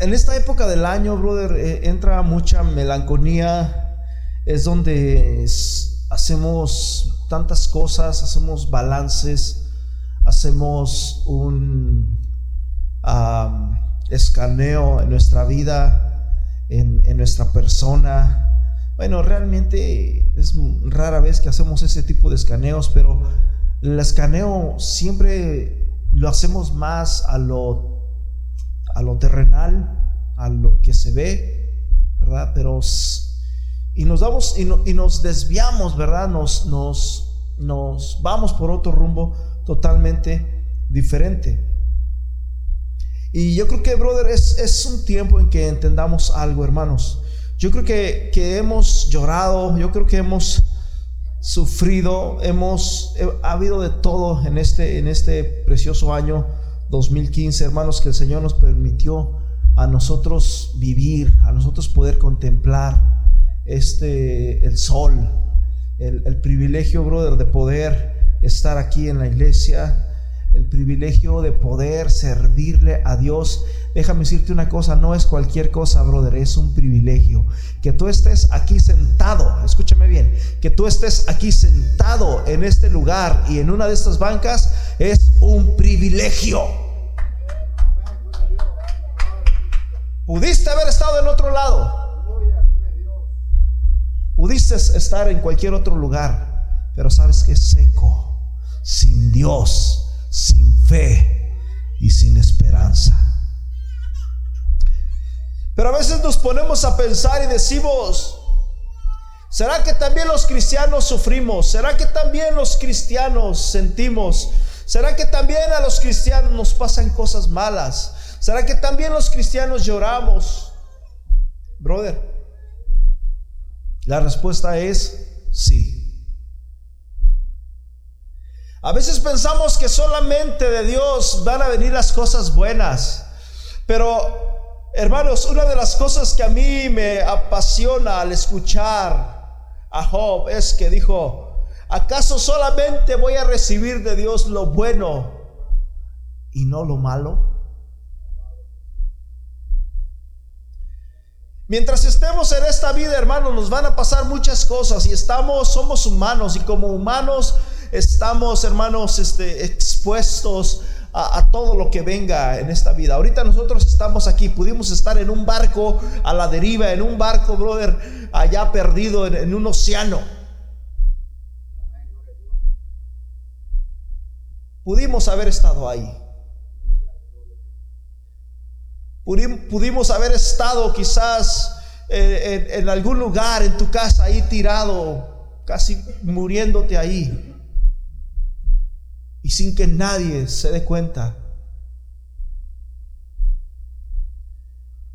En esta época del año, brother, eh, entra mucha melancolía. Es donde hacemos tantas cosas, hacemos balances, hacemos un escaneo en nuestra vida, en, en nuestra persona. Bueno, realmente es rara vez que hacemos ese tipo de escaneos, pero el escaneo siempre lo hacemos más a lo, a lo terrenal, a lo que se ve, ¿verdad? Pero y nos damos y, y nos desviamos, ¿verdad? Nos, nos, vamos por otro rumbo totalmente diferente. Y yo creo que, brother, es, es un tiempo en que entendamos algo, hermanos. Yo creo que, que hemos llorado, yo creo que hemos sufrido, hemos ha habido de todo en este en este precioso año 2015, hermanos, que el Señor nos permitió a nosotros vivir, a nosotros poder contemplar este el sol, el, el privilegio, brother, de poder estar aquí en la iglesia, el privilegio de poder servirle a Dios. Déjame decirte una cosa, no es cualquier cosa, brother, es un privilegio. Que tú estés aquí sentado, escúchame bien, que tú estés aquí sentado en este lugar y en una de estas bancas es un privilegio. Pudiste haber estado en otro lado. Pudiste estar en cualquier otro lugar, pero sabes que es seco, sin Dios sin fe y sin esperanza. Pero a veces nos ponemos a pensar y decimos, ¿será que también los cristianos sufrimos? ¿Será que también los cristianos sentimos? ¿Será que también a los cristianos nos pasan cosas malas? ¿Será que también los cristianos lloramos? Brother, la respuesta es sí. A veces pensamos que solamente de Dios van a venir las cosas buenas. Pero, hermanos, una de las cosas que a mí me apasiona al escuchar a Job es que dijo, ¿acaso solamente voy a recibir de Dios lo bueno y no lo malo? Mientras estemos en esta vida, hermanos, nos van a pasar muchas cosas y estamos, somos humanos y como humanos estamos, hermanos, este, expuestos a, todo lo que venga en esta vida. Ahorita nosotros estamos aquí, pudimos estar en un barco a la deriva, en un barco, brother, allá perdido en, un océano. Pudimos haber estado ahí. Pudimos haber estado quizás eh, en, algún lugar en tu casa ahí tirado, casi muriéndote ahí y sin que nadie se dé cuenta.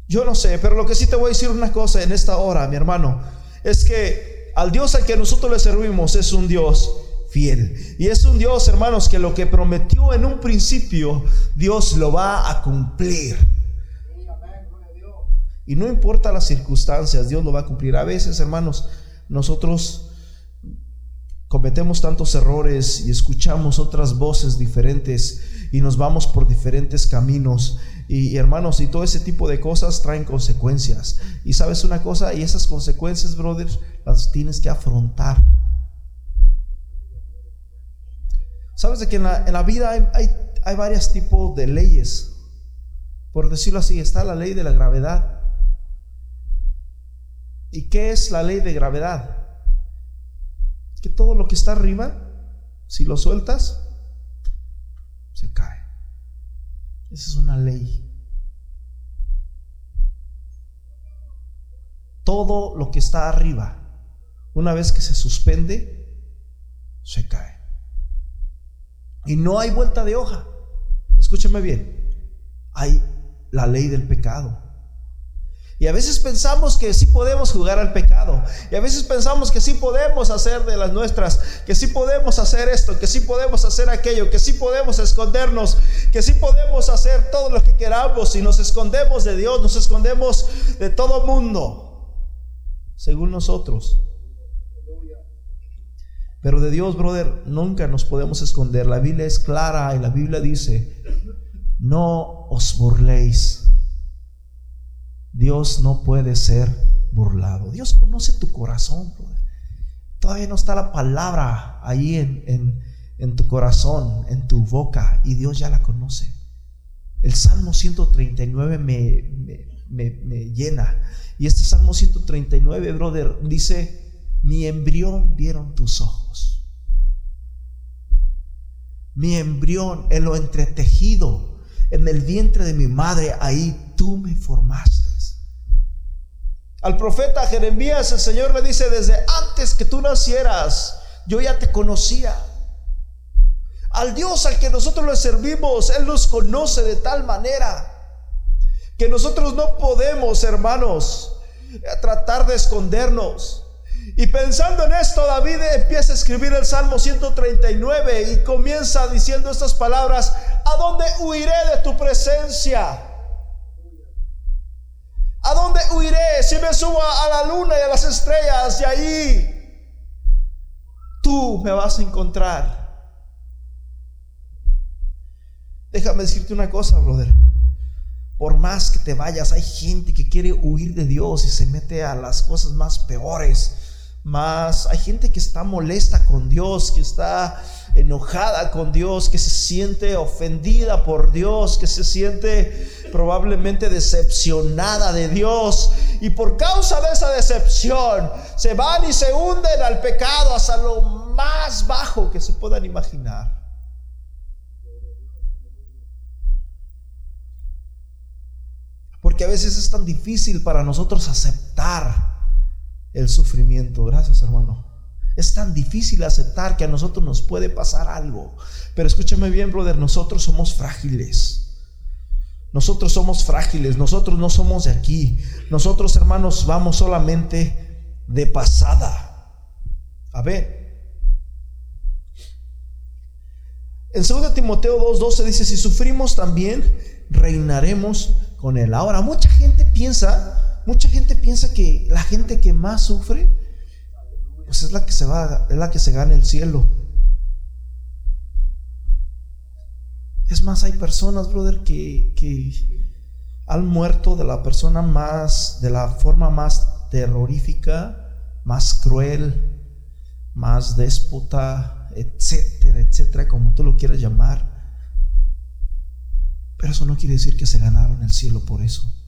Yo no sé, pero lo que sí te voy a decir una cosa en esta hora, mi hermano, es que al Dios al que nosotros le servimos es un Dios fiel. Y es un Dios, hermanos, que lo que prometió en un principio, Dios lo va a cumplir. Y no importa las circunstancias, Dios lo va a cumplir. A veces, hermanos, nosotros cometemos tantos errores y escuchamos otras voces diferentes y nos vamos por diferentes caminos. Y, hermanos, y todo ese tipo de cosas traen consecuencias. Y sabes una cosa, y esas consecuencias, brothers, las tienes que afrontar. Sabes de que en la, vida hay, hay, hay varios tipos de leyes. Por decirlo así, está la ley de la gravedad. ¿Y qué es la ley de gravedad? Que todo lo que está arriba, si lo sueltas, se cae. Esa es una ley. Todo lo que está arriba, una vez que se suspende, se cae. Y no hay vuelta de hoja. Escúchame bien. Hay la ley del pecado. Y a veces pensamos que sí podemos jugar al pecado. Y a veces pensamos que sí podemos hacer de las nuestras, que sí podemos hacer esto, que sí podemos hacer aquello, que sí podemos escondernos, que sí podemos hacer todo lo que queramos. Y nos escondemos de Dios, nos escondemos de todo mundo, según nosotros. Pero de Dios, brother, nunca nos podemos esconder. La Biblia es clara y la Biblia dice, no os burléis Dios no puede ser burlado. Dios conoce tu corazón, Todavía no está la palabra ahí en, tu corazón, en tu boca, y Dios ya la conoce. El Salmo 139 me, me, me, llena. Y este Salmo 139, brother, dice, mi embrión vieron tus ojos. Mi embrión en lo entretejido, en el vientre de mi madre, ahí tú me formaste. Al profeta Jeremías el Señor le dice, desde antes que tú nacieras, yo ya te conocía. Al Dios al que nosotros le servimos, Él nos conoce de tal manera que nosotros no podemos, hermanos, tratar de escondernos. Y pensando en esto, David empieza a escribir el Salmo 139 y comienza diciendo estas palabras, ¿a dónde huiré de tu presencia? ¿A dónde huiré si me subo a la luna y a las estrellas? Y ahí tú me vas a encontrar. Déjame decirte una cosa, brother. Por más que te vayas, hay gente que quiere huir de Dios y se mete a las cosas más peores. Más hay gente que está molesta con Dios, que está enojada con Dios, que se siente ofendida por Dios, que se siente probablemente decepcionada de Dios. Y por causa de esa decepción se van y se hunden al pecado hasta lo más bajo que se puedan imaginar. Porque a veces es tan difícil para nosotros aceptar el sufrimiento. Gracias, hermano. Es tan difícil aceptar que a nosotros nos puede pasar algo. Pero escúchame bien, brother, nosotros somos frágiles. Nosotros somos frágiles, nosotros no somos de aquí. Nosotros, hermanos, vamos solamente de pasada. A ver. En 2 Timoteo 2:12 dice, si sufrimos también, reinaremos con él. Ahora, mucha gente piensa, mucha gente piensa que la gente que más sufre, pues es la que se va, es la que se gana el cielo. Es más, hay personas, brother, que, que han muerto de la persona más, de la forma más terrorífica, más cruel, más déspota, etcétera, etcétera, como tú lo quieras llamar. Pero eso no quiere decir que se ganaron el cielo por eso.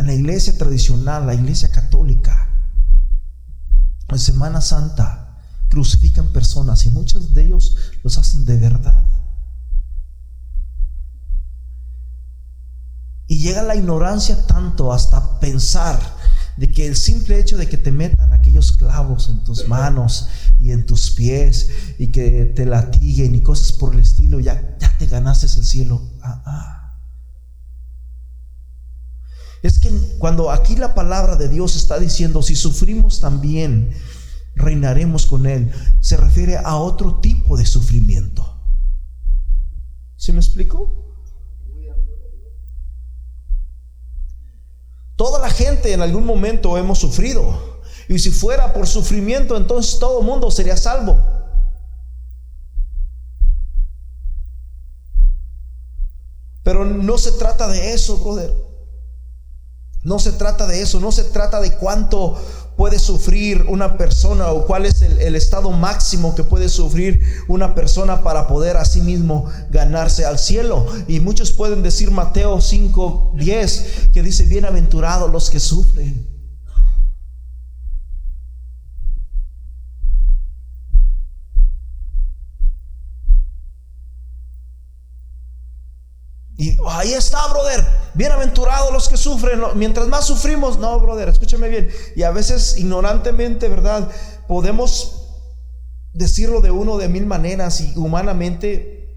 En la iglesia tradicional, la iglesia católica, en Semana Santa, crucifican personas y muchos de ellos los hacen de verdad. Y llega la ignorancia tanto hasta pensar de que el simple hecho de que te metan aquellos clavos en tus manos y en tus pies y que te latiguen y cosas por el estilo, ya, ya te ganaste el cielo. Ah, ah. Es que cuando aquí la palabra de Dios está diciendo, si sufrimos también, reinaremos con Él, se refiere a otro tipo de sufrimiento. ¿Se me explico? Toda la gente en algún momento hemos sufrido. Y si fuera por sufrimiento, entonces todo mundo sería salvo. Pero no se trata de eso, brother. No se trata de eso, no se trata de cuánto puede sufrir una persona o cuál es el, estado máximo que puede sufrir una persona para poder a sí mismo ganarse al cielo. Y muchos pueden decir Mateo 5, 10, que dice, bienaventurados los que sufren. Y ahí está, brother. Bienaventurados los que sufren. Mientras más sufrimos, no, brother, escúchame bien. Y a veces ignorantemente, ¿verdad? Podemos decirlo de uno de mil maneras y humanamente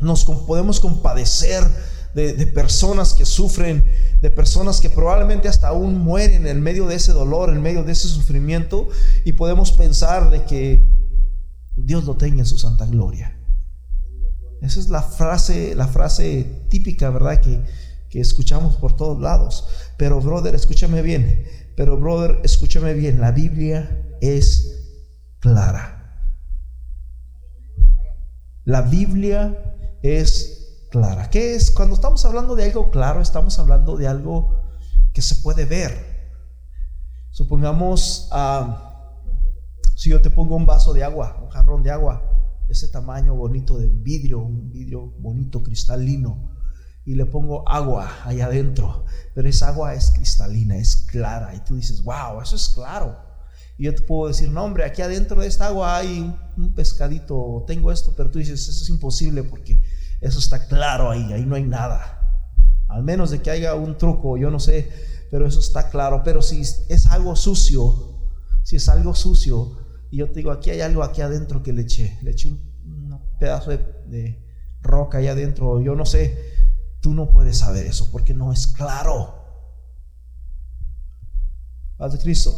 nos podemos compadecer de, de, personas que sufren, de personas que probablemente hasta aún mueren en medio de ese dolor, en medio de ese sufrimiento, y podemos pensar de que Dios lo tenga en su santa gloria. Esa es la frase, la frase típica, ¿verdad? Que, que escuchamos por todos lados. Pero, brother, escúchame bien. Pero, brother, escúchame bien. La Biblia es clara. La Biblia es clara. ¿Qué es? Cuando estamos hablando de algo claro, estamos hablando de algo que se puede ver. Supongamos, ah, si yo te pongo un vaso de agua, un jarrón de agua, ese tamaño bonito de vidrio, un vidrio bonito, cristalino, y le pongo agua allá adentro, pero esa agua es cristalina, es clara, y tú dices, wow, eso es claro. Y yo te puedo decir, no, hombre, aquí adentro de esta agua hay un, pescadito, tengo esto, pero tú dices, eso es imposible porque eso está claro ahí, ahí no hay nada. Al menos de que haya un truco, yo no sé, pero eso está claro. Pero si es algo sucio, si es algo sucio, y yo te digo, aquí hay algo aquí adentro que le eché, le eché un, pedazo de, roca ahí adentro, yo no sé, tú no puedes saber eso porque no es claro. Paz de Cristo.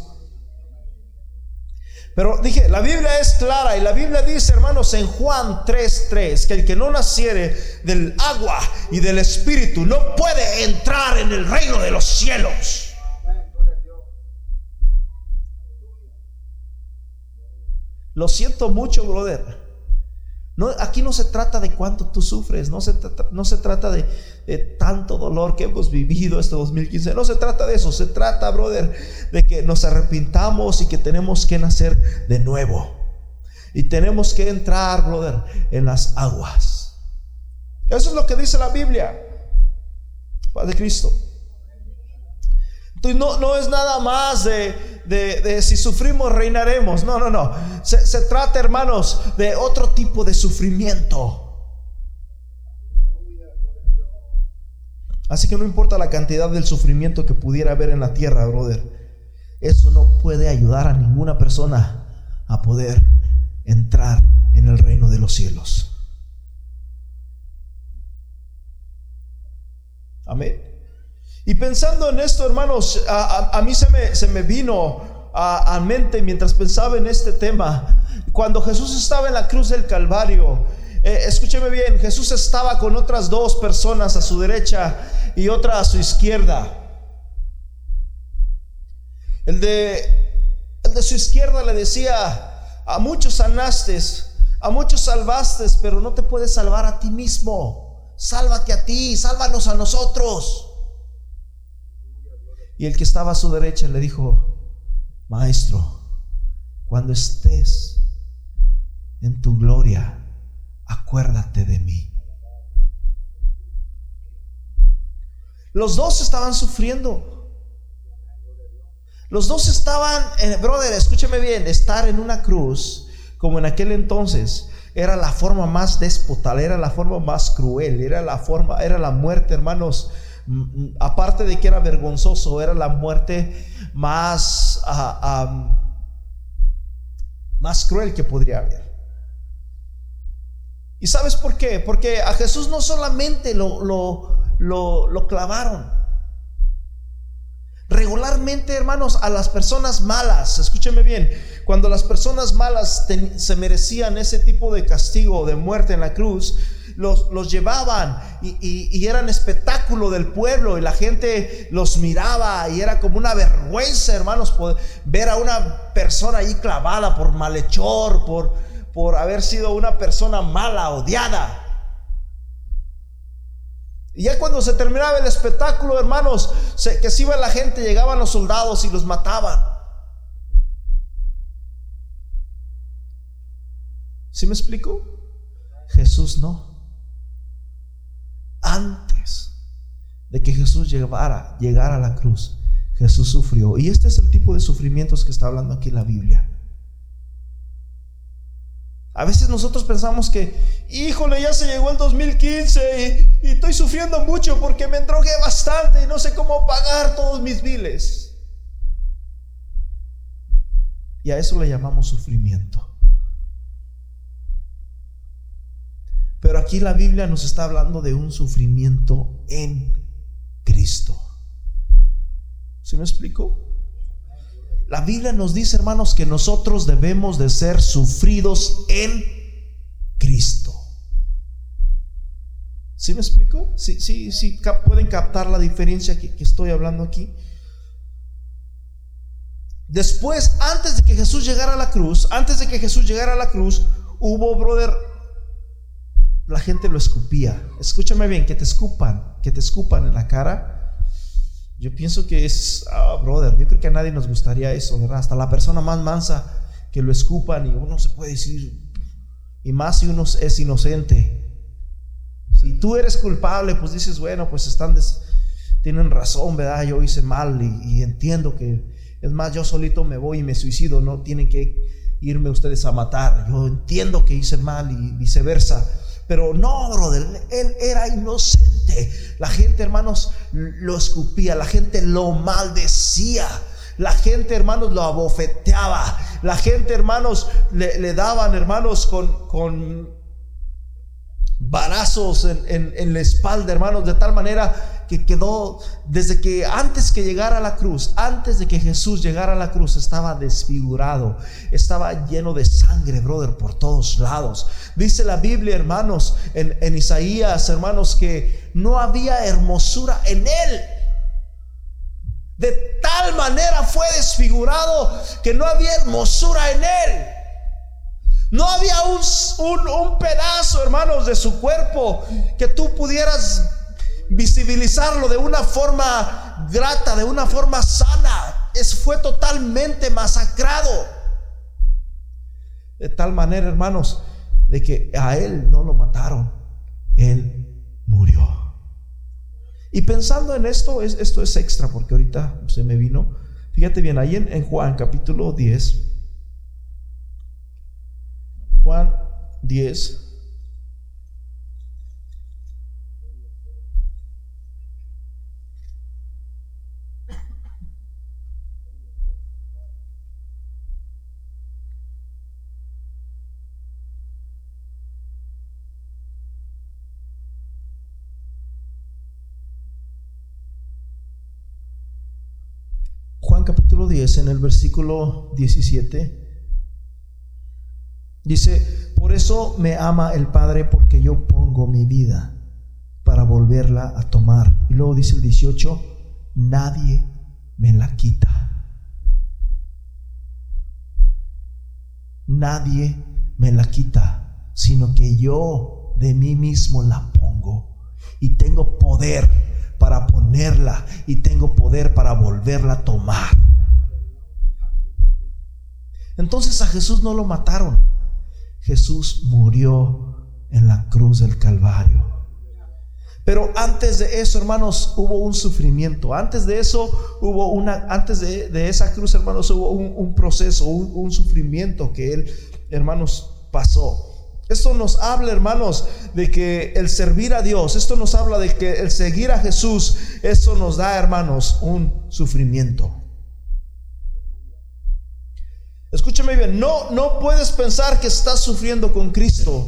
Pero dije, la Biblia es clara y la Biblia dice, hermanos, en Juan 3:3, que el que no naciere del agua y del espíritu no puede entrar en el reino de los cielos. Lo siento mucho, brother. Aquí no se trata de cuánto tú sufres, no se, no se trata de, tanto dolor que hemos vivido este 2015, no se trata de eso, se trata, brother, de que nos arrepintamos y que tenemos que nacer de nuevo. Y tenemos que entrar, brother, en las aguas. Eso es lo que dice la Biblia, Padre Cristo. Entonces no, no es nada más de, de, si sufrimos reinaremos. No, no, no. Se, se trata, hermanos, de otro tipo de sufrimiento. Así que no importa la cantidad del sufrimiento que pudiera haber en la tierra, brother. Eso no puede ayudar a ninguna persona a poder entrar en el reino de los cielos. Amén. Y pensando en esto, hermanos, a, mí se me, se me vino a, mente mientras pensaba en este tema, cuando Jesús estaba en la cruz del Calvario, eh, escúcheme bien, Jesús estaba con otras dos personas a su derecha y otra a su izquierda. El de, el de su izquierda le decía, a muchos sanaste, a muchos salvaste, pero no te puedes salvar a ti mismo. Sálvate a ti, sálvanos a nosotros. Y el que estaba a su derecha le dijo, Maestro, cuando estés en tu gloria, acuérdate de mí. Los dos estaban sufriendo. Los dos estaban, eh, brother, escúcheme bien, estar en una cruz, como en aquel entonces, era la forma más déspota, era la forma más cruel, era la forma, era la muerte, hermanos, aparte de que era vergonzoso, era la muerte más, ah, más cruel que podría haber. ¿Y sabes por qué? Porque a Jesús no solamente lo, lo, lo, clavaron. Regularmente, hermanos, a las personas malas, escúcheme bien, cuando las personas malas se merecían ese tipo de castigo, de muerte en la cruz, los, llevaban y, eran espectáculo del pueblo y la gente los miraba y era como una vergüenza, hermanos, ver a una persona ahí clavada por malhechor, por, por haber sido una persona mala, odiada. Y ya cuando se terminaba el espectáculo, hermanos, que se iba la gente, llegaban los soldados y los mataban. ¿Sí me explico? Jesús no antes de que Jesús llegara, a la cruz, Jesús sufrió. Y este es el tipo de sufrimientos que está hablando aquí la Biblia. A veces nosotros pensamos que, híjole, ya se llegó el 2015 y, y, estoy sufriendo mucho porque me drogué bastante y no sé cómo pagar todos mis biles. Y a eso le llamamos sufrimiento. Pero aquí la Biblia nos está hablando de un sufrimiento en Cristo. ¿Sí me explico? La Biblia nos dice, hermanos, que nosotros debemos de ser sufridos en Cristo. ¿Sí me explico? Sí, sí, sí, pueden captar la diferencia que estoy hablando aquí. Después, antes de que Jesús llegara a la cruz, antes de que Jesús llegara a la cruz, hubo, brother, la gente lo escupía. Escúchame bien, que te escupan, que te escupan en la cara. Yo pienso que es, ah, brother, yo creo que a nadie nos gustaría eso, ¿verdad? Hasta la persona más mansa que lo escupan y uno se puede decir, y más si uno es inocente. Si tú eres culpable, pues dices, bueno, pues están, tienen razón, ¿verdad? Yo hice mal y, y entiendo que, es más, yo solito me voy y me suicido, no tienen que irme ustedes a matar. Yo entiendo que hice mal y viceversa. Pero no, brother, él era inocente. La gente, hermanos, lo escupía, la gente lo maldecía. La gente, hermanos, lo abofeteaba. La gente, hermanos, le, daban, hermanos, con, con varazos en, en, la espalda, hermanos, de tal manera que quedó, desde que antes que llegara a la cruz, antes de que Jesús llegara a la cruz, estaba desfigurado, estaba lleno de sangre, brother, por todos lados. Dice la Biblia, hermanos, en, en Isaías, hermanos, que no había hermosura en él. De tal manera fue desfigurado que no había hermosura en él. No había un, un, pedazo, hermanos, de su cuerpo que tú pudieras visibilizarlo de una forma grata, de una forma sana. Es, fue totalmente masacrado. De tal manera, hermanos, de que a él no lo mataron. Él murió. Y pensando en esto, es, esto es extra porque ahorita se me vino. Fíjate bien, ahí en, en Juan capítulo 10, Juan 10, capítulo 10, en el versículo 17, dice, por eso me ama el Padre porque yo pongo mi vida para volverla a tomar. Y luego dice el 18, nadie me la quita. Nadie me la quita, sino que yo de mí mismo la pongo y tengo poder para ponerla y tengo poder para volverla a tomar. Entonces a Jesús no lo mataron. Jesús murió en la cruz del Calvario. Pero antes de eso, hermanos, hubo un sufrimiento. Antes de eso hubo una, antes de, esa cruz, hermanos, hubo un, proceso, un, un sufrimiento que él, hermanos, pasó. Esto nos habla, hermanos, de que el servir a Dios, esto nos habla de que el seguir a Jesús, eso nos da, hermanos, un sufrimiento. No, no puedes pensar que estás sufriendo con Cristo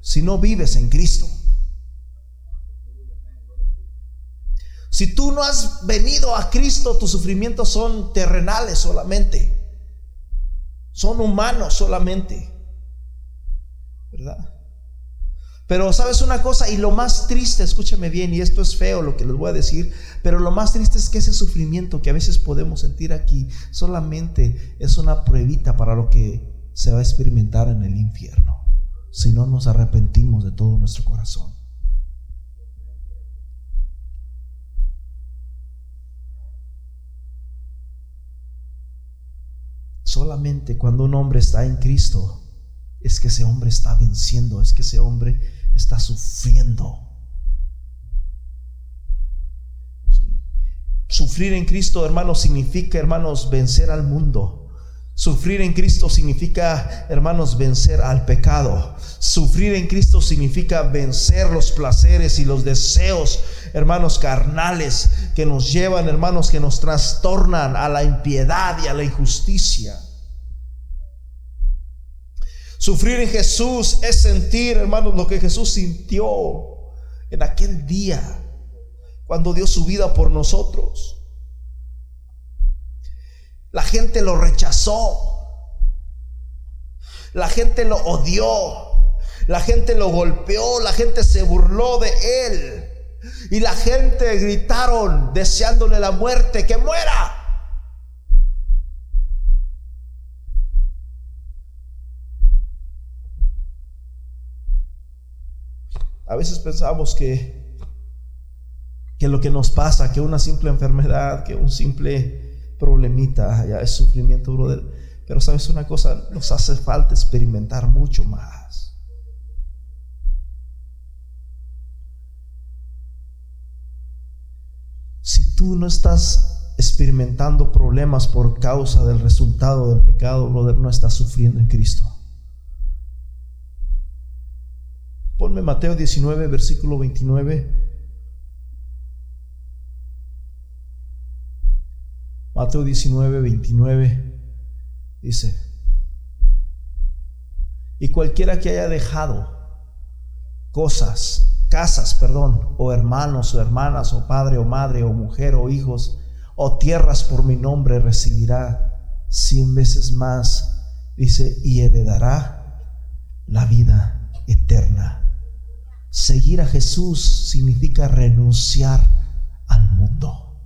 si no vives en Cristo. Si tú no has venido a Cristo, tus sufrimientos son terrenales solamente. Son humanos solamente. ¿verdad? Pero sabes una cosa, y lo más triste, escúchame bien, y esto es feo lo que les voy a decir, pero lo más triste es que ese sufrimiento que a veces podemos sentir aquí solamente es una pruebita para lo que se va a experimentar en el infierno, si no nos arrepentimos de todo nuestro corazón. Solamente cuando un hombre está en Cristo, es que ese hombre está venciendo, es que ese hombre está sufriendo. Sufrir en Cristo, hermanos, significa, hermanos, vencer al mundo. Sufrir en Cristo significa, hermanos, vencer al pecado. Sufrir en Cristo significa vencer los placeres y los deseos, hermanos, carnales que nos llevan, hermanos, que nos trastornan a la impiedad y a la injusticia. Sufrir en Jesús es sentir, hermanos, lo que Jesús sintió en aquel día, cuando dio su vida por nosotros. La gente lo rechazó. La gente lo odió. La gente lo golpeó. La gente se burló de él. Y la gente gritaron deseándole la muerte, que muera. A veces pensamos que, que lo que nos pasa, que una simple enfermedad, que un simple problemita, ya es sufrimiento, brother. Pero sabes una cosa, nos hace falta experimentar mucho más. Si tú no estás experimentando problemas por causa del resultado del pecado, brother, no estás sufriendo en Cristo. Ponme Mateo 19, versículo 29. Mateo 19, 29. Dice, y cualquiera que haya dejado cosas, casas, perdón, o hermanos o hermanas, o padre o madre, o mujer o hijos, o tierras por mi nombre, recibirá cien veces más, dice, y heredará la vida eterna. Seguir a Jesús significa renunciar al mundo.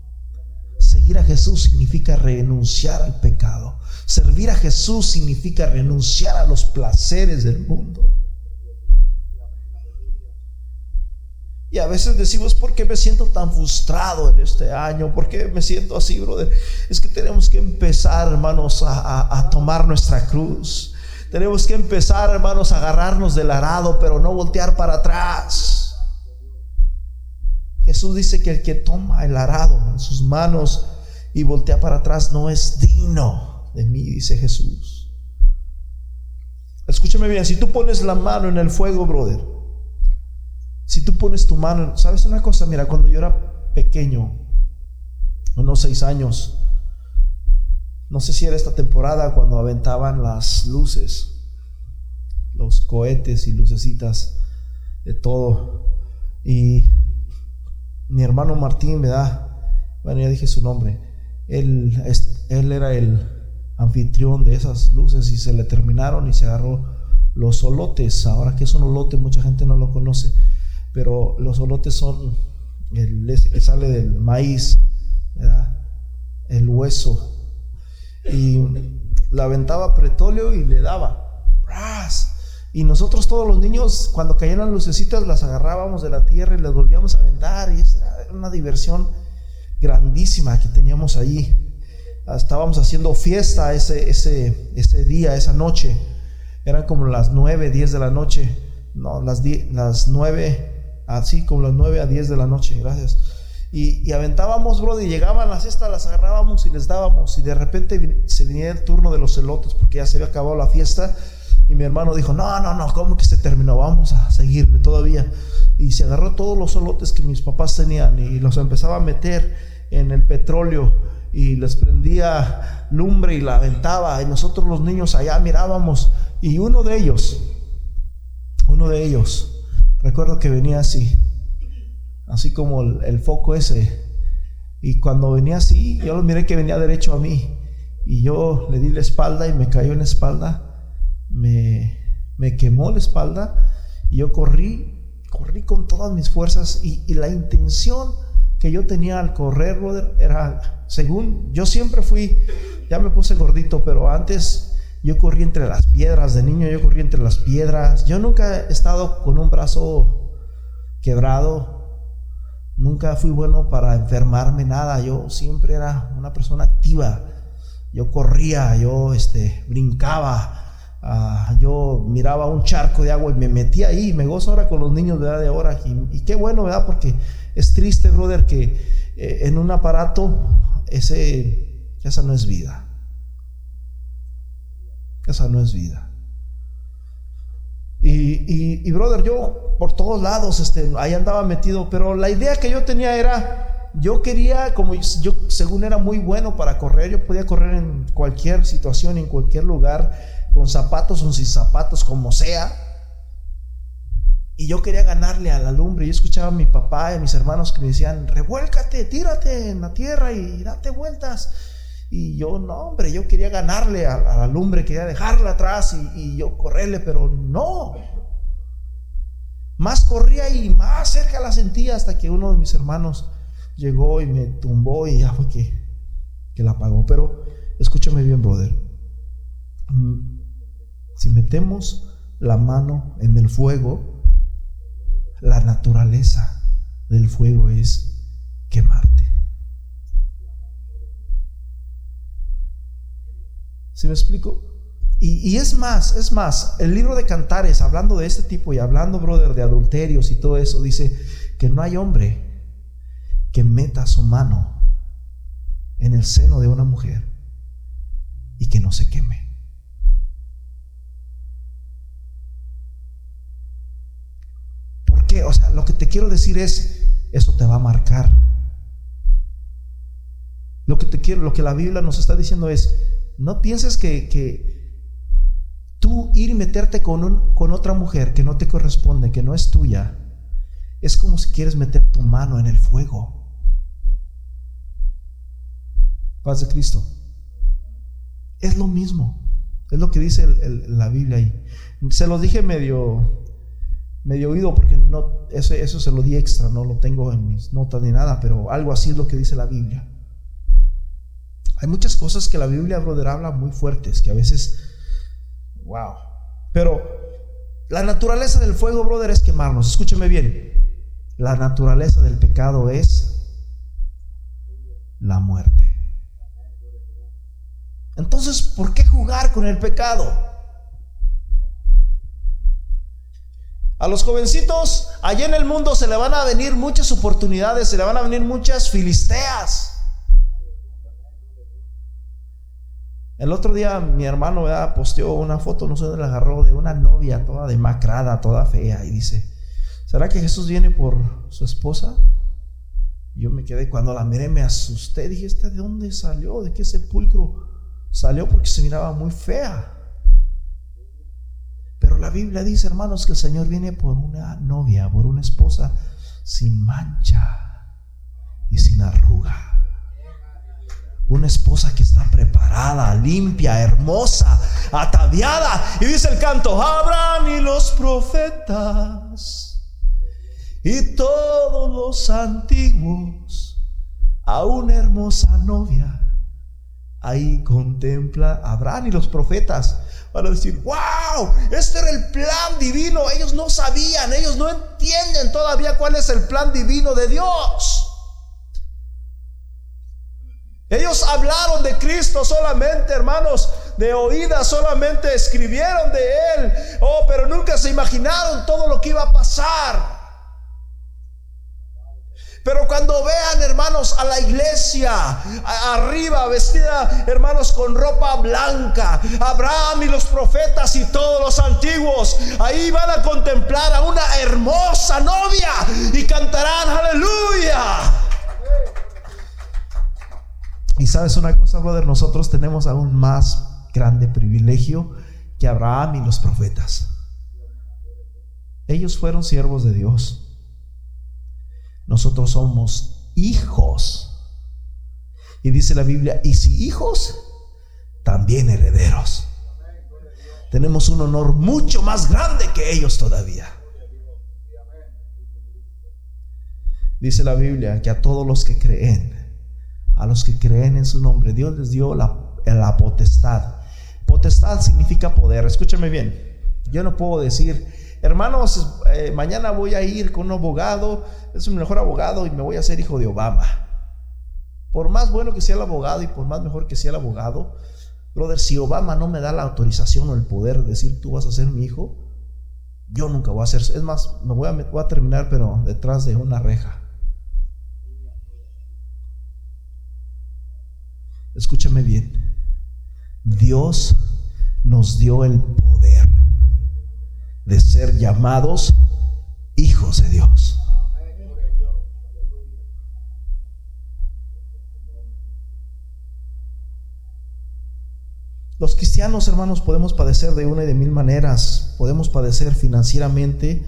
Seguir a Jesús significa renunciar al pecado. Servir a Jesús significa renunciar a los placeres del mundo. Y a veces decimos, ¿por qué me siento tan frustrado en este año? ¿Por qué me siento así, brother? Es que tenemos que empezar, hermanos, a, a tomar nuestra cruz. Tenemos que empezar, hermanos, a agarrarnos del arado, pero no voltear para atrás. Jesús dice que el que toma el arado en sus manos y voltea para atrás no es digno de mí, dice Jesús. Escúchame bien, si tú pones la mano en el fuego, brother, si tú pones tu mano, ¿sabes una cosa? Mira, cuando yo era pequeño, unos seis años, no sé si era esta temporada cuando aventaban las luces, los cohetes y lucecitas de todo. Y mi hermano Martín me da, bueno, ya dije su nombre, él, era el, anfitrión de esas luces y se le terminaron y se agarró los solotes. Ahora que es un olote, mucha gente no lo conoce, pero los solotes son el ese que sale del maíz, el hueso. Y la aventaba pretóleo y le daba. Y nosotros todos los niños, cuando caían las lucecitas, las agarrábamos de la tierra y las volvíamos a aventar. Y esa era una diversión grandísima que teníamos allí estábamos haciendo fiesta ese, ese, ese día, esa noche. Eran como las 9, 10 de la noche. No, las, las 9, así como las 9 a 10 de la noche, gracias. Y, aventábamos, bro, y llegaban las cestas, las agarrábamos y les dábamos. Y de repente se venía el turno de los celotes, porque ya se había acabado la fiesta. Y mi hermano dijo, no, no, no, ¿cómo que se terminó? Vamos a seguirle todavía. Y se agarró todos los celotes que mis papás tenían y los empezaba a meter en el petróleo y les prendía lumbre y la aventaba y nosotros los niños allá mirábamos y uno de ellos, uno de ellos, recuerdo que venía así, así como el, foco ese. Y cuando venía así, yo lo miré que venía derecho a mí. Y yo le di la espalda y me cayó en la espalda, me, me quemó la espalda. Y yo corrí, corrí con todas mis fuerzas. Y, la intención que yo tenía al correr, brother, era, según, yo siempre fui, ya me puse gordito, pero antes yo corrí entre las piedras, de niño yo corrí entre las piedras, yo nunca he estado con un brazo quebrado, nunca fui bueno para enfermarme, nada, yo siempre era una persona activa, yo corría, yo este, brincaba, ah, yo miraba un charco de agua y me metía ahí, me gozo ahora con los niños de edad de ahora, y, qué bueno, ¿verdad? Porque es triste, brother, que eh, en un aparato ese, esa no es vida. Esa no es vida. Y, y, brother, yo por todos lados, este, ahí andaba metido, pero la idea que yo tenía era, yo quería, como yo según era muy bueno para correr, yo podía correr en cualquier situación, en cualquier lugar, con zapatos o sin zapatos, como sea. Y yo quería ganarle a la lumbre. Yo escuchaba a mi papá y a mis hermanos que me decían, revuélcate, tírate en la tierra y date vueltas. Y yo, no, hombre, yo quería ganarle a, la lumbre, quería dejarla atrás y, y, yo correrle, pero no. Más corría y más cerca la sentía hasta que uno de mis hermanos llegó y me tumbó y ya fue que, que la apagó. Pero escúchame bien, brother. Mm, si metemos la mano en el fuego, la naturaleza del fuego es quemarte. ¿Sí me explico? Y, es más, es más, el libro de Cantares, hablando de este tipo y hablando, brother, de adulterios y todo eso, dice que no hay hombre que meta su mano en el seno de una mujer y que no se queme. ¿Por qué? O sea, lo que te quiero decir es, eso te va a marcar. Lo que te quiero, lo que la Biblia nos está diciendo es, no pienses que, que tú ir y meterte con, un, con otra mujer que no te corresponde, que no es tuya, es como si quieres meter tu mano en el fuego. Paz de Cristo. Es lo mismo. Es lo que dice la Biblia ahí. Se lo dije medio, medio oído porque no, eso, eso se lo di extra, no lo tengo en mis notas ni nada, pero algo así es lo que dice la Biblia. Hay muchas cosas que la Biblia, brother, habla muy fuertes, que a veces, wow. Pero la naturaleza del fuego, brother, es quemarnos. Escúcheme bien. La naturaleza del pecado es la muerte. Entonces, ¿por qué jugar con el pecado? A los jovencitos, allá en el mundo se le van a venir muchas oportunidades, se le van a venir muchas filisteas. El otro día mi hermano posteó una foto, no sé dónde la agarró, de una novia toda demacrada, toda fea, y dice, ¿será que Jesús viene por su esposa? Yo me quedé, cuando la miré me asusté, dije, ¿esta de dónde salió? ¿De qué sepulcro? Salió porque se miraba muy fea. Pero la Biblia dice, hermanos, que el Señor viene por una novia, por una esposa sin mancha y sin arruga. Una esposa que está preparada, limpia, hermosa, ataviada. Y dice el canto, Abraham y los profetas y todos los antiguos a una hermosa novia ahí contempla Abraham y los profetas para decir, wow, este era el plan divino. Ellos no sabían, ellos no entienden todavía cuál es el plan divino de Dios. Ellos hablaron de Cristo solamente, hermanos, de oídas, solamente escribieron de Él. Oh, pero nunca se imaginaron todo lo que iba a pasar. Pero cuando vean, hermanos, a la iglesia arriba, vestida, hermanos, con ropa blanca, Abraham y los profetas y todos los antiguos, ahí van a contemplar a una hermosa novia y cantarán aleluya. Y sabes una cosa, brother, nosotros tenemos aún más grande privilegio que Abraham y los profetas. Ellos fueron siervos de Dios. Nosotros somos hijos. Y dice la Biblia, y si hijos, también herederos. Tenemos un honor mucho más grande que ellos todavía. Dice la Biblia que a todos los que creen, a los que creen en su nombre, Dios les dio la, potestad. Potestad significa poder. Escúchame bien. Yo no puedo decir, hermanos, eh, mañana voy a ir con un abogado, es un mejor abogado y me voy a hacer hijo de Obama. Por más bueno que sea el abogado y por más mejor que sea el abogado, brother, si Obama no me da la autorización o el poder de decir tú vas a ser mi hijo, yo nunca voy a hacer Es más, me voy a, voy a terminar, pero detrás de una reja. Escúchame bien. Dios nos dio el poder de ser llamados hijos de Dios. Los cristianos, hermanos, podemos padecer de una y de mil maneras. Podemos padecer financieramente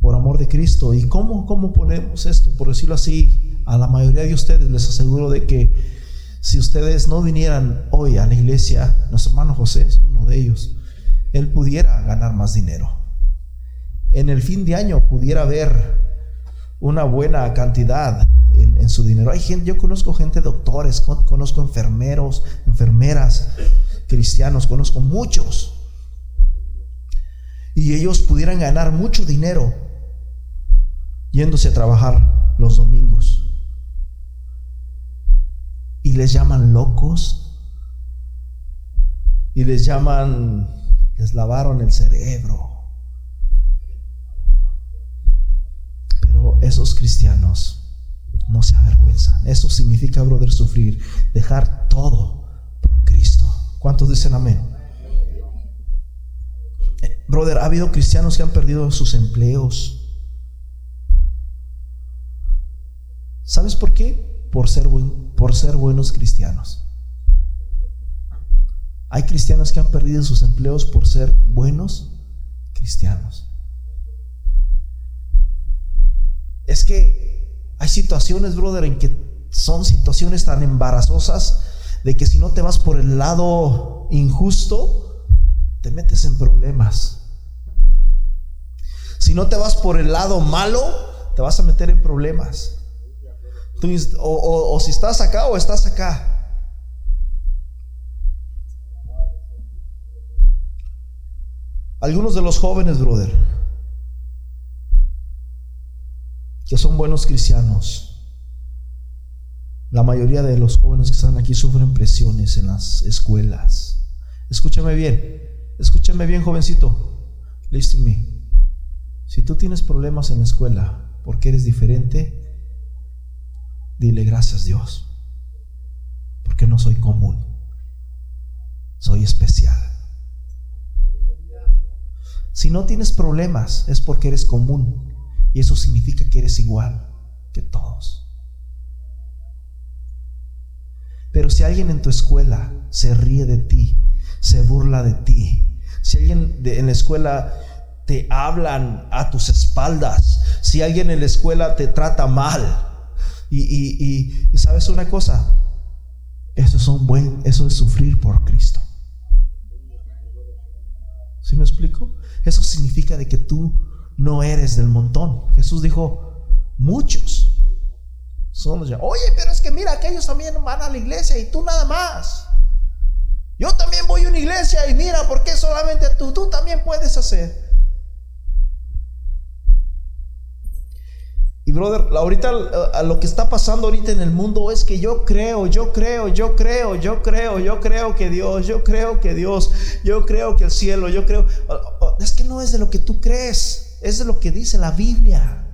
por amor de Cristo. ¿Y cómo, cómo ponemos esto? Por decirlo así, a la mayoría de ustedes les aseguro de que si ustedes no vinieran hoy a la iglesia, nuestro hermano José es uno de ellos él pudiera ganar más dinero. En el fin de año pudiera haber una buena cantidad en, su dinero. Hay gente, yo conozco gente, doctores, conozco enfermeros, enfermeras, cristianos, conozco muchos. Y ellos pudieran ganar mucho dinero yéndose a trabajar los domingos. Y les llaman locos. Y les llaman, les lavaron el cerebro. Pero esos cristianos no se avergüenzan. Eso significa, brother, sufrir, dejar todo por Cristo. ¿Cuántos dicen amén? Eh, brother, ha habido cristianos que han perdido sus empleos. ¿Sabes por qué? Por ser, por ser buenos cristianos. Hay cristianos que han perdido sus empleos por ser buenos cristianos. Es que hay situaciones, brother, en que son situaciones tan embarazosas de que si no te vas por el lado injusto, te metes en problemas. Si no te vas por el lado malo, te vas a meter en problemas. O, o si estás acá o estás acá. Algunos de los jóvenes, brother, que son buenos cristianos, la mayoría de los jóvenes que están aquí sufren presiones en las escuelas. Escúchame bien, escúchame bien, jovencito. Listen. Si tú tienes problemas en la escuela porque eres diferente, dile gracias Dios, porque no soy común, soy especial. Si no tienes problemas es porque eres común y eso significa que eres igual que todos. Pero si alguien en tu escuela se ríe de ti, se burla de ti, si alguien en la escuela te hablan a tus espaldas, si alguien en la escuela te trata mal, y, sabes una cosa, eso es un buen, eso es sufrir por Cristo. ¿Sí me explico? Eso significa de que tú no eres del montón. Jesús dijo, muchos son los Oye, pero es que mira, que ellos también van a la iglesia y tú nada más. Yo también voy a una iglesia y mira, ¿por qué solamente tú? Tú también puedes hacer. Y brother, ahorita lo que está pasando ahorita en el mundo es que yo creo, yo creo, yo creo, yo creo, yo creo que Dios, yo creo que Dios, yo creo que el cielo, yo creo. Es que no es de lo que tú crees, es de lo que dice la Biblia.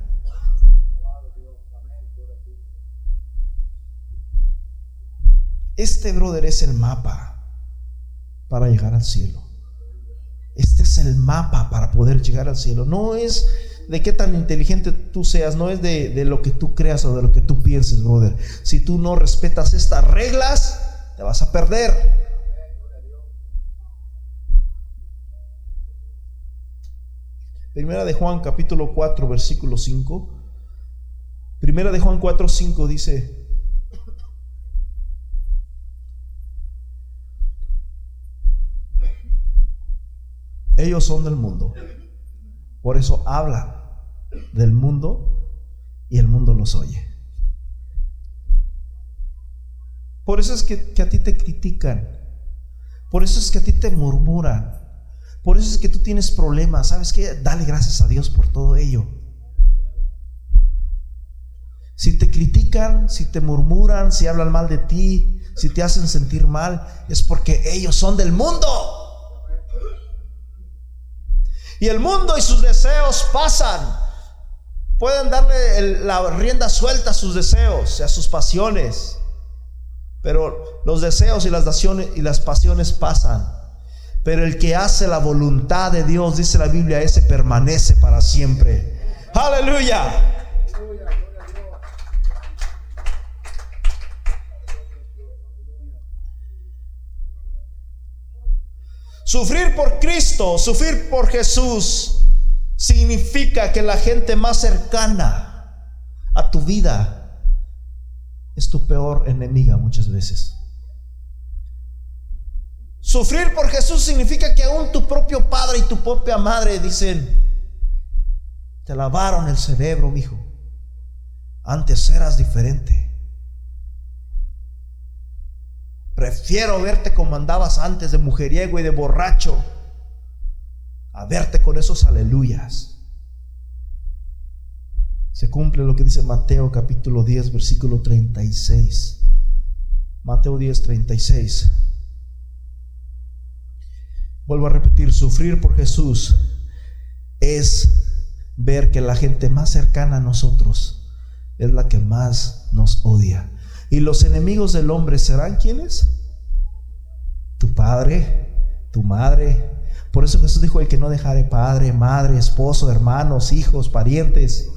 Este, brother, es el mapa para llegar al cielo. Este es el mapa para poder llegar al cielo. No es de qué tan inteligente tú seas, no es de, lo que tú creas o de lo que tú pienses, brother. Si tú no respetas estas reglas, te vas a perder. Primera de Juan capítulo 4 versículo 5. Primera de Juan 4 5 dice, ellos son del mundo, por eso hablan del mundo y el mundo los oye. Por eso es que, que a ti te critican, por eso es que a ti te murmuran, por eso es que tú tienes problemas. ¿Sabes qué? Dale gracias a Dios por todo ello. Si te critican, si te murmuran, si hablan mal de ti, si te hacen sentir mal, es porque ellos son del mundo. Y el mundo y sus deseos pasan. Pueden darle la rienda suelta a sus deseos y a sus pasiones. Pero los deseos y las, y las pasiones pasan. Pero el que hace la voluntad de Dios, dice la Biblia, ese permanece para siempre. Aleluya. Sufrir por Cristo, sufrir por Jesús, significa que la gente más cercana a tu vida es tu peor enemiga muchas veces. Sufrir por Jesús significa que aún tu propio padre y tu propia madre dicen, te lavaron el cerebro, hijo. Antes eras diferente. Prefiero verte como andabas antes de mujeriego y de borracho a verte con esos aleluyas. se cumple lo que dice Mateo capítulo 10, versículo 36. Mateo 10, 36. Vuelvo a repetir, sufrir por Jesús es ver que la gente más cercana a nosotros es la que más nos odia. Y los enemigos del hombre serán quienes? Tu padre, tu madre. Por eso Jesús dijo, el que no dejare padre, madre, esposo, hermanos, hijos, parientes,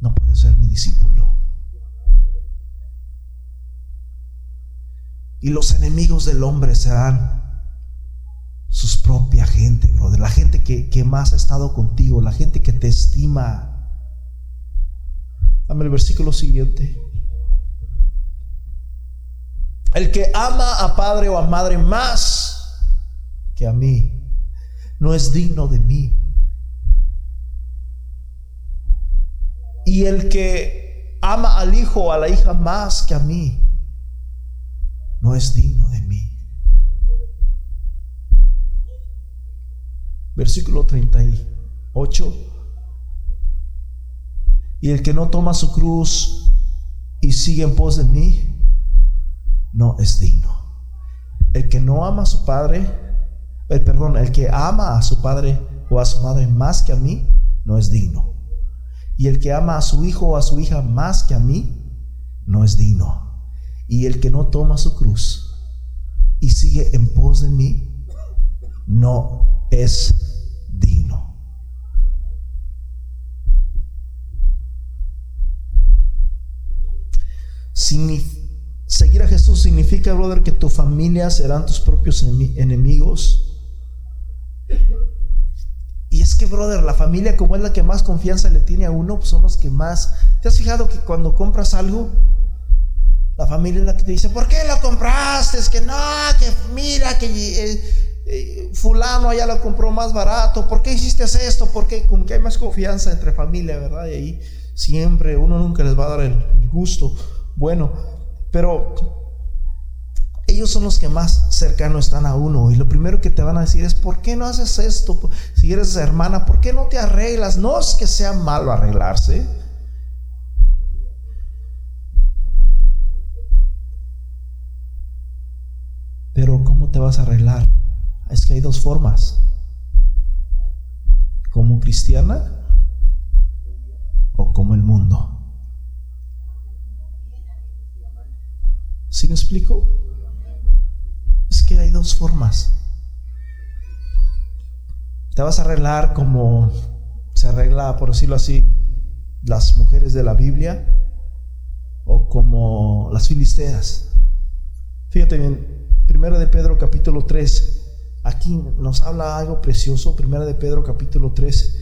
no puede ser mi discípulo. Y los enemigos del hombre serán sus propia gente, brother. La gente que, que más ha estado contigo, la gente que te estima. Dame el versículo siguiente. El que ama a padre o a madre más que a mí, no es digno de mí. Y el que ama al hijo o a la hija más que a mí, no es digno de mí. Versículo 38. Y el que no toma su cruz y sigue en pos de mí, no es digno. El que no ama a su padre, eh, perdón, el que ama a su padre o a su madre más que a mí, no es digno. Y el que ama a su hijo o a su hija más que a mí, no es digno. Y el que no toma su cruz y sigue en pos de mí, no es digno. Seguir a Jesús significa, brother, que tu familia serán tus propios enemigos. Y es que, brother, la familia como es la que más confianza le tiene a uno, pues son los que más... ¿Te has fijado que cuando compras algo, la familia es la que te dice, ¿por qué lo compraste? Es que no, que mira, que eh, eh, fulano allá lo compró más barato, ¿por qué hiciste esto? Porque como que hay más confianza entre familia, ¿verdad? Y ahí siempre uno nunca les va a dar el, gusto. Bueno, pero ellos son los que más cercanos están a uno y lo primero que te van a decir es, ¿por qué no haces esto? Si eres hermana, ¿por qué no te arreglas? No es que sea malo arreglarse. Pero ¿cómo te vas a arreglar? Es que hay dos formas. Como cristiana o como el mundo. ¿Sí me explico? Es que hay dos formas. Te vas a arreglar como se arregla, por decirlo así, las mujeres de la Biblia o como las filisteas. Fíjate bien, primero de Pedro capítulo 3, aquí nos habla algo precioso, primera de Pedro capítulo 3.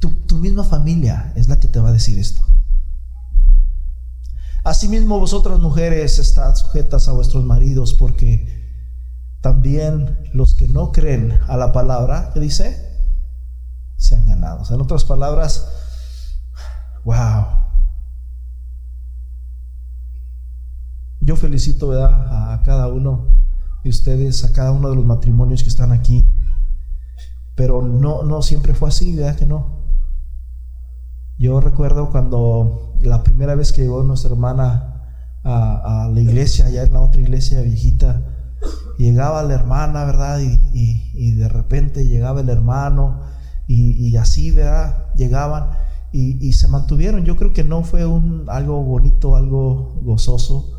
Tu, tu misma familia es la que te va a decir esto. Asimismo vosotras mujeres estad sujetas a vuestros maridos porque también los que no creen a la palabra, ¿qué dice? Se han ganado. en otras palabras, wow, Yo felicito a cada uno de ustedes, a cada uno de los matrimonios que están aquí. Pero no, no siempre fue así, ¿verdad que no? Yo recuerdo cuando la primera vez que llegó nuestra hermana a, la iglesia, allá en la otra iglesia viejita, llegaba la hermana, ¿verdad? Y, de repente llegaba el hermano y, así, ¿verdad? Llegaban y, se mantuvieron. Yo creo que no fue un, algo bonito, algo gozoso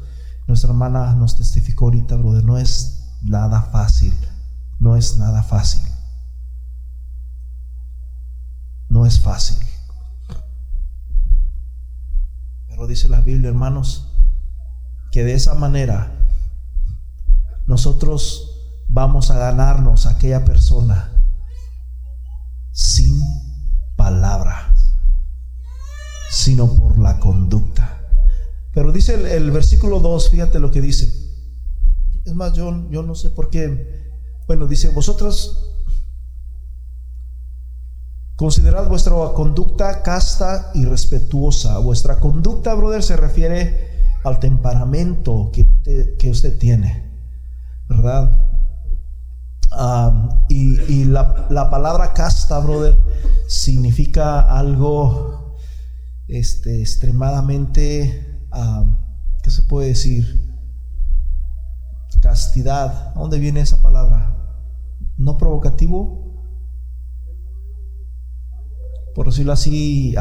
nuestra hermana nos testificó ahorita, brother, no es nada fácil, no es nada fácil. No es fácil. Pero dice la Biblia, hermanos, que de esa manera nosotros vamos a ganarnos a aquella persona sin palabras, sino por la conducta. Pero dice el, versículo 2, fíjate lo que dice. Es más, yo, yo no sé por qué. Bueno, dice, vosotros considerad vuestra conducta casta y respetuosa. Vuestra conducta, brother, se refiere al temperamento que, que usted tiene, ¿verdad? y, la, palabra casta, brother, significa algo este, extremadamente, ¿qué se puede decir? Castidad. ¿Dónde viene esa palabra? ¿No provocativo? Por decirlo así,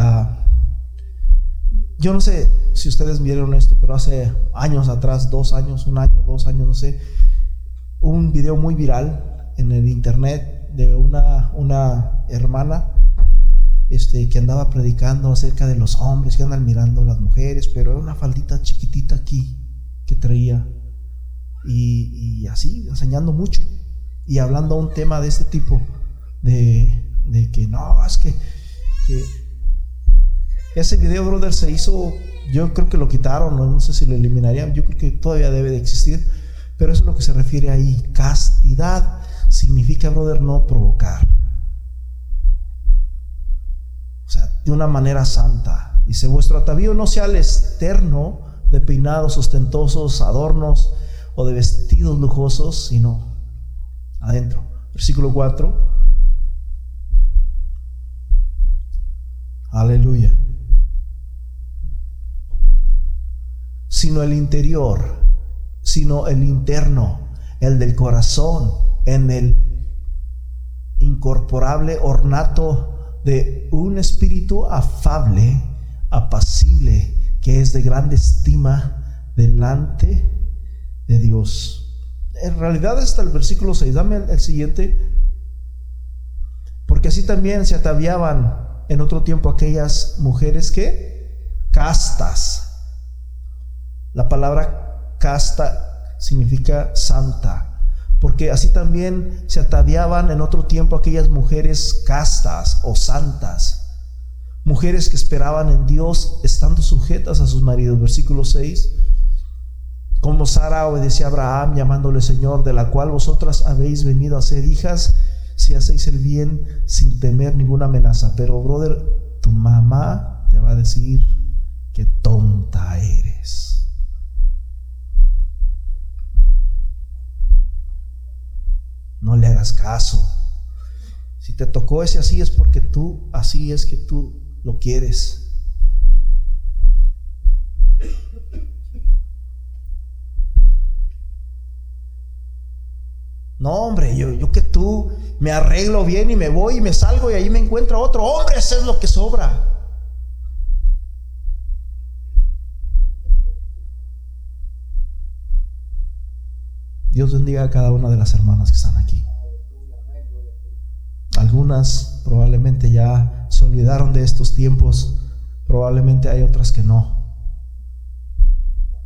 yo no sé si ustedes vieron esto, pero hace años atrás, dos años, un año, dos años, no sé, un video muy viral en el internet de una, una hermana este, que andaba predicando acerca de los hombres que andan mirando a las mujeres, pero era una faldita chiquitita aquí que traía. Y, así, enseñando mucho y hablando un tema de este tipo, de, de que no, es que, ese video, brother, se hizo, yo creo que lo quitaron, no, no sé si lo eliminarían, yo creo que todavía debe de existir, pero eso es lo que se refiere ahí, castidad significa, brother, no provocar. O sea, de una manera santa. Dice, vuestro atavío no sea el externo de peinados ostentosos, adornos o de vestidos lujosos, sino adentro. Versículo 4. Aleluya. Sino el interior, sino el interno, el del corazón en el incorporable ornato de un espíritu afable, apacible, que es de grande estima delante de Dios. En realidad hasta el versículo 6, dame el, siguiente, porque así también se ataviaban en otro tiempo aquellas mujeres que castas. La palabra casta significa santa porque así también se ataviaban en otro tiempo aquellas mujeres castas o santas, mujeres que esperaban en Dios estando sujetas a sus maridos. Versículo 6. Como Sara obedecía a Abraham llamándole Señor, de la cual vosotras habéis venido a ser hijas si hacéis el bien sin temer ninguna amenaza. Pero, brother, tu mamá te va a decir que tonta eres. no le hagas caso. Si te tocó ese así es porque tú, así es que tú lo quieres. No, hombre, yo, yo que tú me arreglo bien y me voy y me salgo y ahí me encuentro otro. Hombre, eso es lo que sobra. Dios bendiga a cada una de las hermanas que están aquí. Algunas probablemente ya se olvidaron de estos tiempos, probablemente hay otras que no.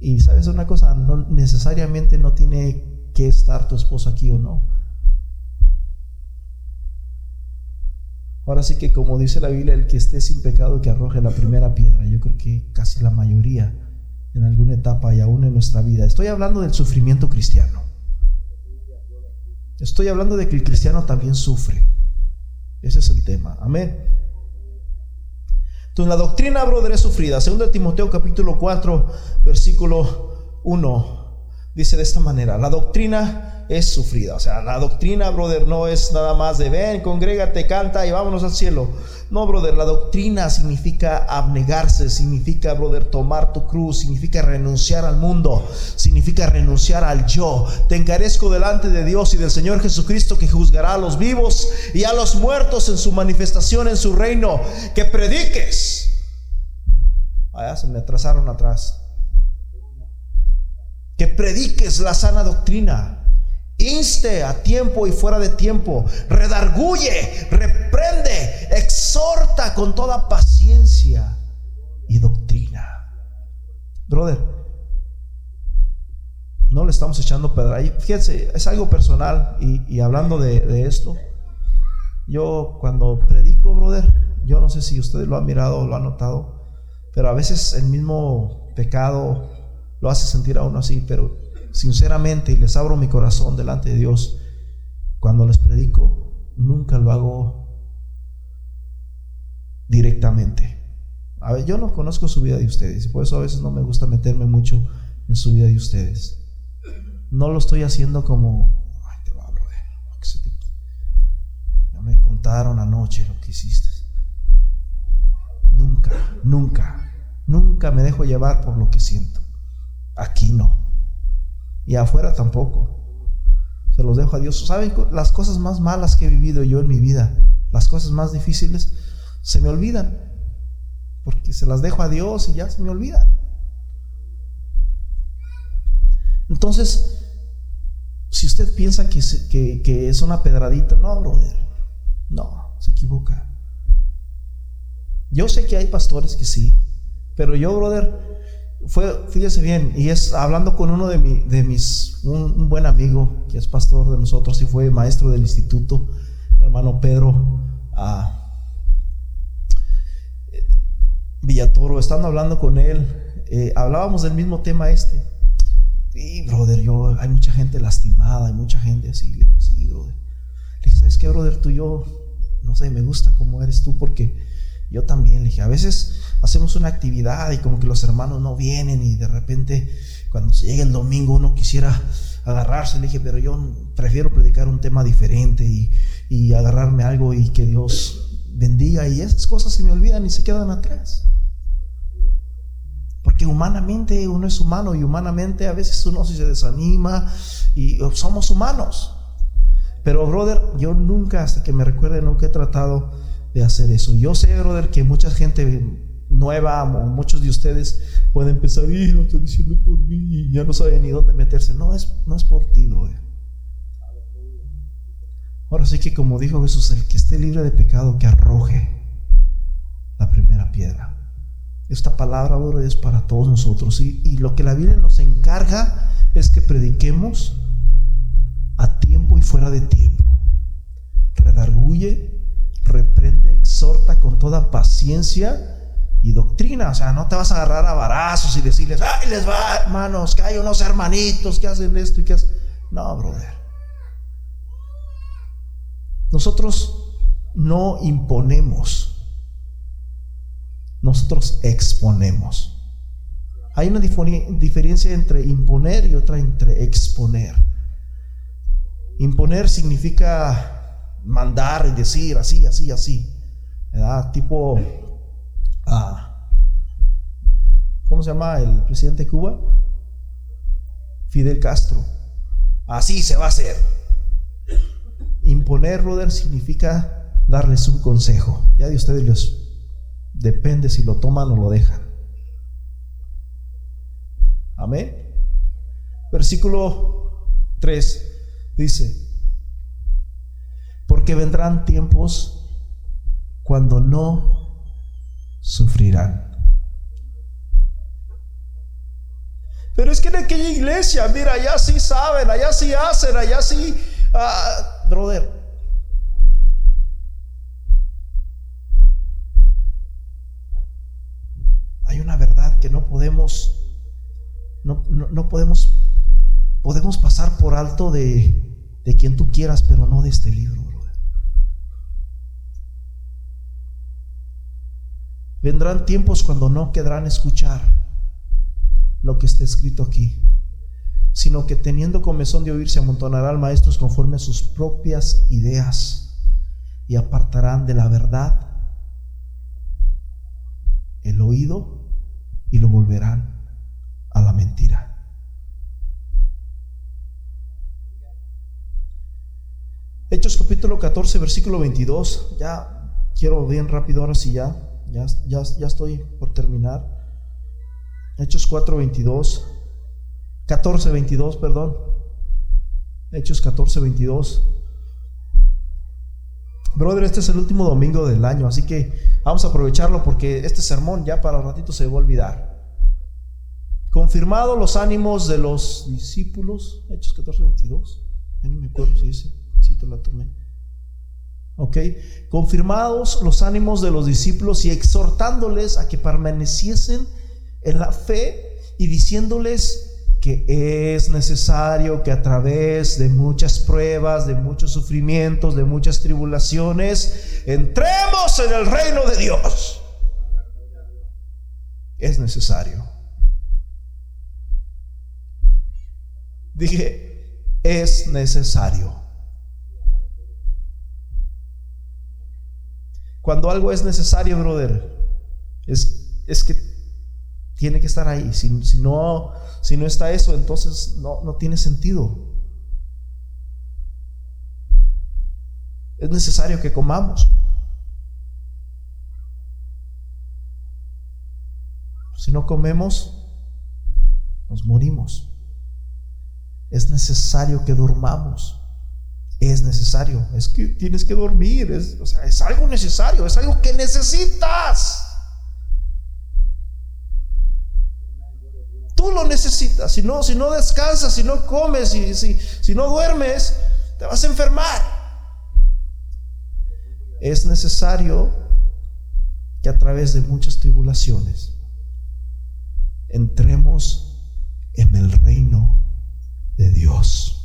Y sabes una cosa, no necesariamente no tiene que estar tu esposo aquí o no. Ahora sí que como dice la Biblia, el que esté sin pecado que arroje la primera piedra. Yo creo que casi la mayoría en alguna etapa y aún en nuestra vida. Estoy hablando del sufrimiento cristiano. Estoy hablando de que el cristiano también sufre. Ese es el tema. Amén. Entonces la doctrina, brother, es sufrida. Segundo Timoteo capítulo 4, versículo 1. Dice de esta manera, la doctrina es sufrida. O sea, la doctrina, brother, no es nada más de ven, congrégate, canta y vámonos al cielo. No, brother, la doctrina significa abnegarse, significa, brother, tomar tu cruz, significa renunciar al mundo, significa renunciar al yo. Te encarezco delante de Dios y del Señor Jesucristo que juzgará a los vivos y a los muertos en su manifestación en su reino. Que prediques. Allá se me atrasaron atrás. Que prediques la sana doctrina Inste a tiempo y fuera de tiempo, redarguye, reprende, exhorta con toda paciencia y doctrina. Brother, no le estamos echando pedra. Fíjense, es algo personal y, hablando de, de, esto, yo cuando predico, brother, yo no sé si ustedes lo han mirado o lo han notado, pero a veces el mismo pecado lo hace sentir a uno así, pero sinceramente y les abro mi corazón delante de Dios, cuando les predico, nunca lo hago directamente. A ver, yo no conozco su vida de ustedes y por eso a veces no me gusta meterme mucho en su vida de ustedes. No lo estoy haciendo como, ay, te va, que se me contaron anoche lo que hiciste. Nunca, nunca, nunca me dejo llevar por lo que siento. Aquí no. Y afuera tampoco. Se los dejo a Dios. ¿Saben las cosas más malas que he vivido yo en mi vida? Las cosas más difíciles se me olvidan. Porque se las dejo a Dios y ya se me olvidan. Entonces, si usted piensa que, que, es una pedradita, no, brother. No, se equivoca. Yo sé que hay pastores que sí, pero yo, brother, fue, fíjese bien, y es hablando con uno de, mis, un, buen amigo que es pastor de nosotros y fue maestro del instituto, el hermano Pedro Villatoro, estando hablando con él, eh, hablábamos del mismo tema este. Sí, brother, yo, hay mucha gente lastimada, hay mucha gente así. Le sí, brother. Le dije, ¿sabes qué, brother? Tú y yo, no sé, me gusta cómo eres tú porque yo también. Le dije, a veces hacemos una actividad y como que los hermanos no vienen y de repente cuando se llega el domingo uno quisiera agarrarse. Le dije, pero yo prefiero predicar un tema diferente y, y agarrarme algo y que Dios bendiga y esas cosas se me olvidan y se quedan atrás. Porque humanamente uno es humano y humanamente a veces uno se desanima y somos humanos. Pero, brother, yo nunca, hasta que me recuerde, nunca he tratado de hacer eso. Yo sé, brother, que mucha gente nueva muchos de ustedes pueden pensar, y lo estoy diciendo por mí y ya no saben ni dónde meterse. No es, no es por ti, brother. Ahora sí que como dijo Jesús, el que esté libre de pecado, que arroje la primera piedra. Esta palabra ahora es para todos nosotros. Y, y lo que la Biblia nos encarga es que prediquemos a tiempo y fuera de tiempo. Redarguye, reprende, exhorta con toda paciencia y doctrina. O sea, no te vas a agarrar a varazos y decirles, ay, les va, hermanos, que hay unos hermanitos que hacen esto y que hacen. No, brother. Nosotros no imponemos nosotros exponemos. Hay una diferencia entre imponer y otra entre exponer. Imponer significa mandar y decir así, así, así. ¿verdad? Tipo, ¿cómo se llama el presidente de Cuba? Fidel Castro. Así se va a hacer. Imponer, Roder, significa darles un consejo. Ya de ustedes los Depende si lo toman o lo dejan. Amén. Versículo 3 dice, porque vendrán tiempos cuando no sufrirán. Pero es que en aquella iglesia, mira, allá sí saben, allá sí hacen, allá sí, ah, brother, hay una verdad que no podemos, no, no, podemos, podemos pasar por alto de, de quien tú quieras, pero no de este libro, Vendrán tiempos cuando no quedarán escuchar lo que está escrito aquí, sino que teniendo comezón de oír se amontonarán maestros conforme a sus propias ideas y apartarán de la verdad el oído y lo volverán a la mentira. Hechos capítulo 14, versículo 22. Ya quiero bien rápido ahora sí ya. Ya, ya, ya estoy por terminar. Hechos 4, 22. 14, 22, perdón. Hechos 14, 22. Brother, este es el último domingo del año, así que vamos a aprovecharlo porque este sermón ya para un ratito se va a olvidar. Confirmado los ánimos de los discípulos, Hechos 14, 22. Ya no me acuerdo si dice, si te la tomé. Ok, confirmados los ánimos de los discípulos y exhortándoles a que permaneciesen en la fe y diciéndoles que es necesario que a través de muchas pruebas, de muchos sufrimientos, de muchas tribulaciones, entremos en el reino de Dios. Es necesario. Dije, es necesario. Cuando algo es necesario, brother, es, es que tiene que estar ahí. Si, no, si no está eso, entonces no, no tiene sentido. Es necesario que comamos. Si no comemos, nos morimos. Es necesario que durmamos. Es necesario. Es que tienes que dormir. Es, o sea, es algo necesario. Es algo que necesitas. Tú lo necesitas. Si no, si no descansas, si no comes, si, si, si no duermes, te vas a enfermar. Es necesario que a través de muchas tribulaciones entremos en el reino de Dios.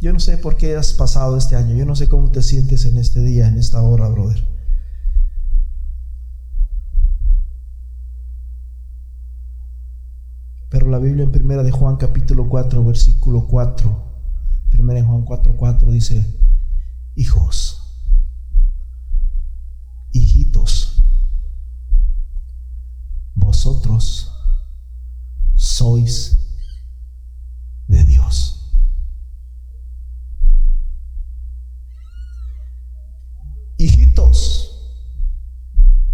Yo no sé por qué has pasado este año, yo no sé cómo te sientes en este día, en esta hora, brother. Pero la Biblia en primera de Juan capítulo 4, versículo 4, primera de Juan 4, 4 dice, hijos, hijitos, vosotros sois de Dios. Hijitos,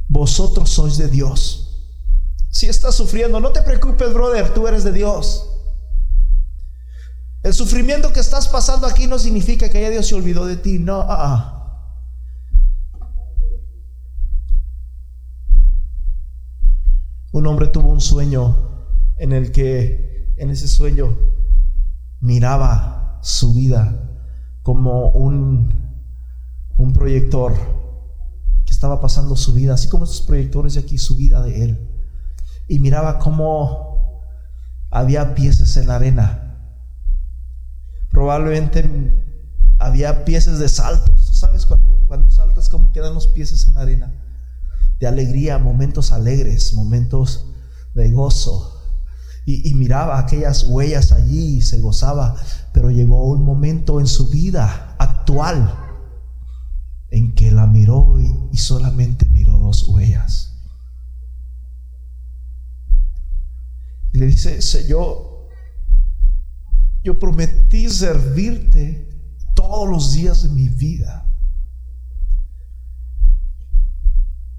vosotros sois de Dios. Si estás sufriendo, no te preocupes, brother, tú eres de Dios. El sufrimiento que estás pasando aquí no significa que ya Dios se olvidó de ti, no. Ah, ah. Un hombre tuvo un sueño en el que, en ese sueño, miraba su vida como un, un proyector que estaba pasando su vida, así como esos proyectores de aquí, su vida de él. Y miraba cómo había piezas en la arena. Probablemente había piezas de saltos. ¿Sabes cuando, cuando saltas cómo quedan los pies en la arena? De alegría, momentos alegres, momentos de gozo. Y, miraba aquellas huellas allí y se gozaba. Pero llegó un momento en su vida actual en que la miró y, solamente miró dos huellas. Y le dice, Señor, yo prometí servirte todos los días de mi vida.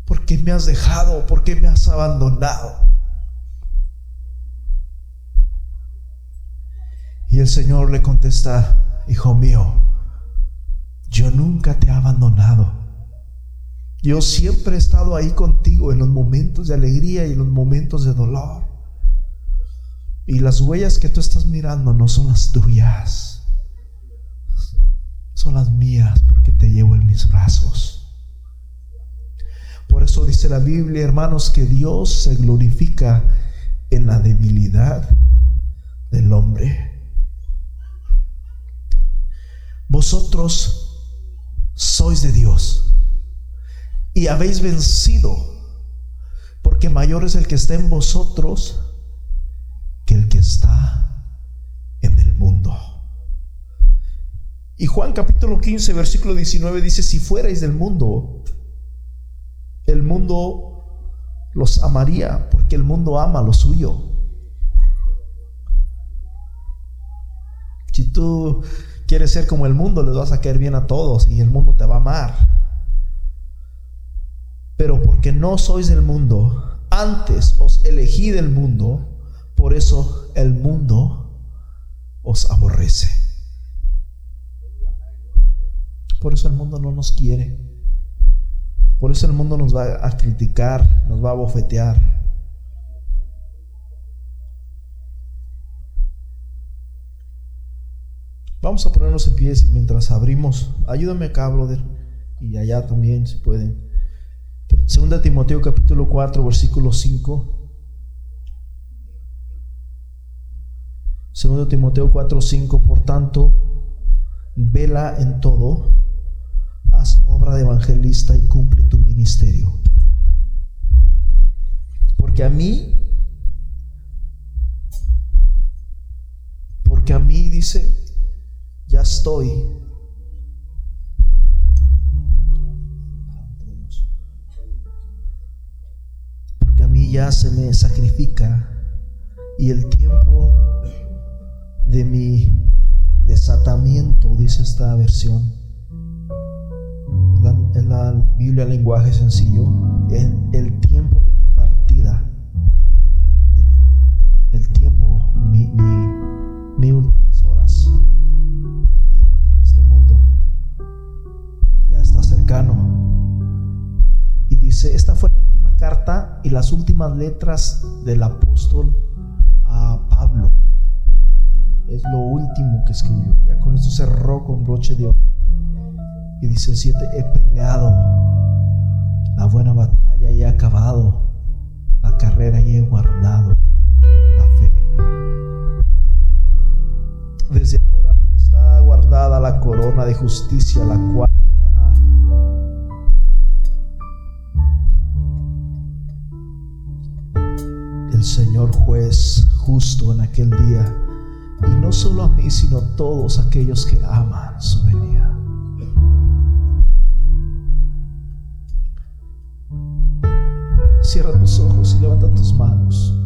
¿Por qué me has dejado? ¿Por qué me has abandonado? Y el Señor le contesta, hijo mío, yo nunca te he abandonado. Yo siempre he estado ahí contigo en los momentos de alegría y en los momentos de dolor. Y las huellas que tú estás mirando no son las tuyas, son las mías porque te llevo en mis brazos. Por eso dice la Biblia, hermanos, que Dios se glorifica en la debilidad del hombre. Vosotros sois de Dios y habéis vencido, porque mayor es el que está en vosotros que el que está en el mundo. Y Juan capítulo 15, versículo 19 dice, si fuerais del mundo, el mundo los amaría, porque el mundo ama lo suyo. Si tú quieres ser como el mundo, les vas a caer bien a todos y el mundo te va a amar. Pero porque no sois del mundo, antes os elegí del mundo, por eso el mundo os aborrece. Por eso el mundo no nos quiere. Por eso el mundo nos va a criticar, nos va a bofetear. Vamos a ponernos en pies y mientras abrimos, ayúdame acá, brother, y allá también si pueden. Segunda Timoteo capítulo 4, versículo 5. Segundo Timoteo 4, 5, por tanto, vela en todo haz obra de evangelista y cumple tu ministerio. Porque a mí, porque a mí dice, ya estoy. Porque a mí ya se me sacrifica y el tiempo de mi desatamiento, dice esta versión. La, en la Biblia, lenguaje sencillo, en el tiempo de mi partida las últimas letras del apóstol a Pablo. Es lo último que escribió. Ya con esto cerró con broche de oro. Y dice el 7, he peleado la buena batalla y he acabado la carrera y he guardado la fe. Desde ahora está guardada la corona de justicia, la cual el Señor juez justo en aquel día. Y no solo a mí, sino a todos aquellos que aman su venida. Cierra tus ojos y levanta tus manos.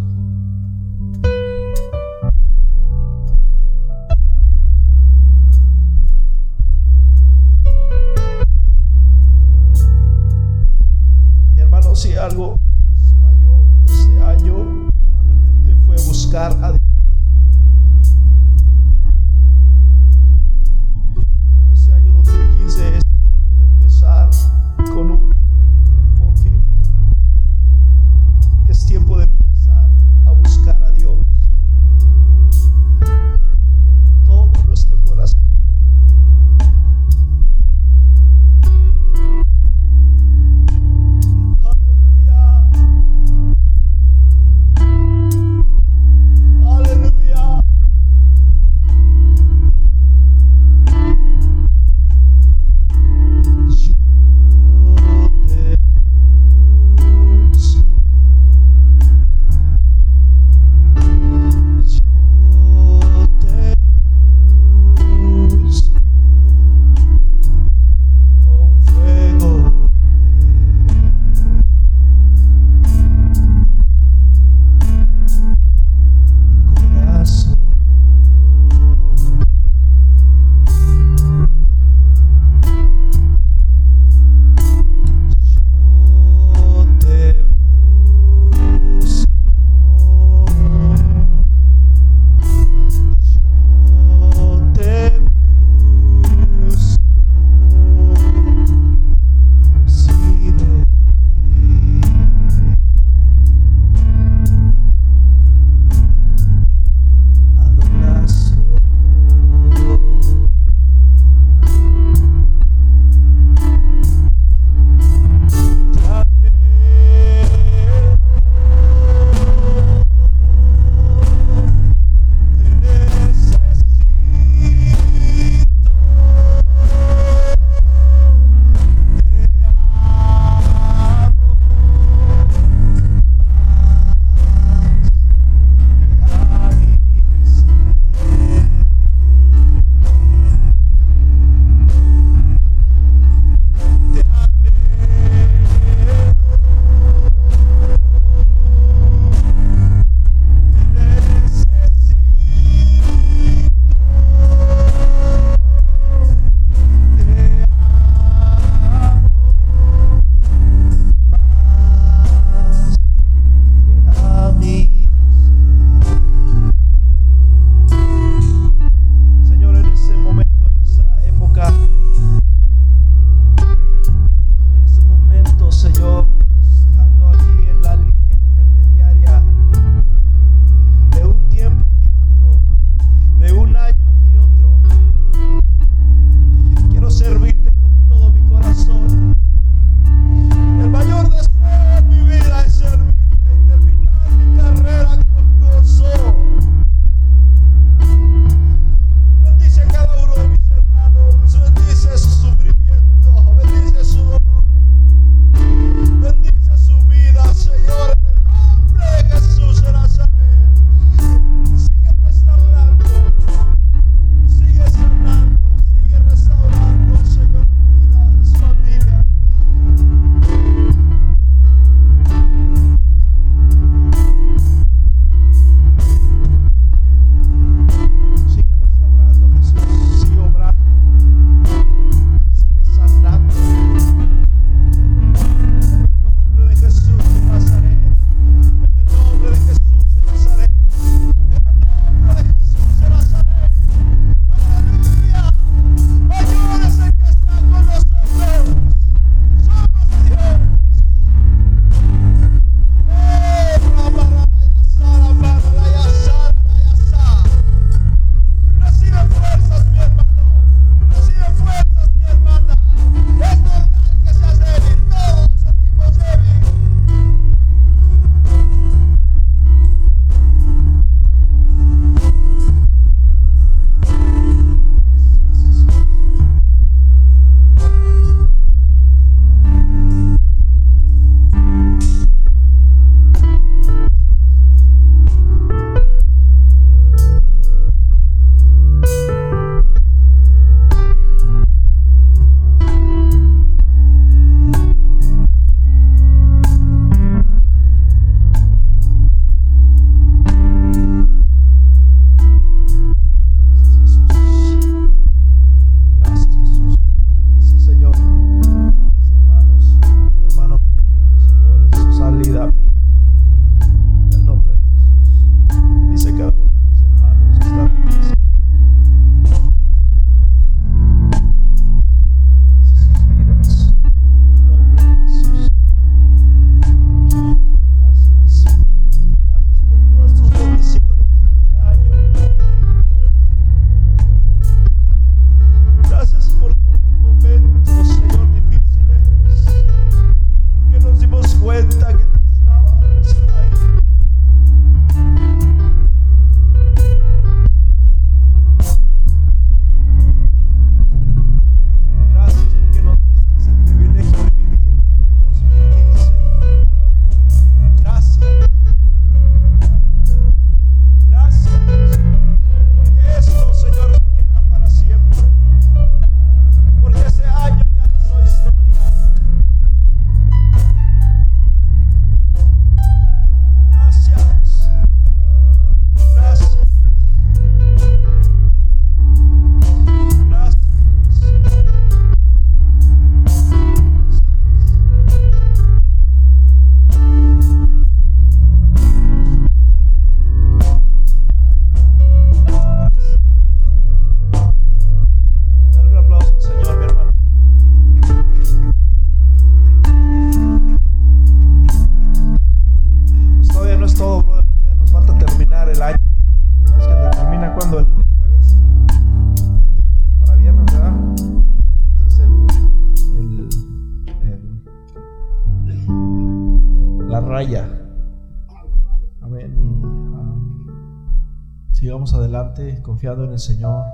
Adelante confiado en el Señor.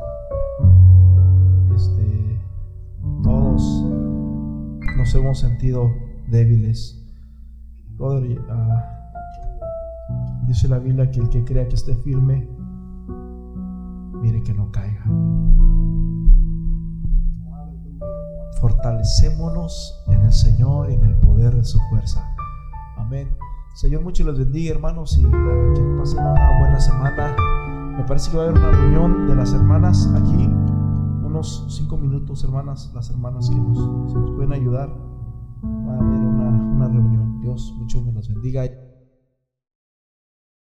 Este, todos nos hemos sentido débiles. Ah, dice la Biblia que el que crea que esté firme, mire que no caiga. Fortalecémonos en el Señor y en el poder de su fuerza. Amén. Señor, mucho les bendiga, hermanos, y que pasen una buena semana. Me parece que va a haber una reunión de las hermanas aquí, unos cinco minutos, hermanas, las hermanas que nos, nos pueden ayudar. Va a haber una, una reunión. Dios, mucho me los bendiga.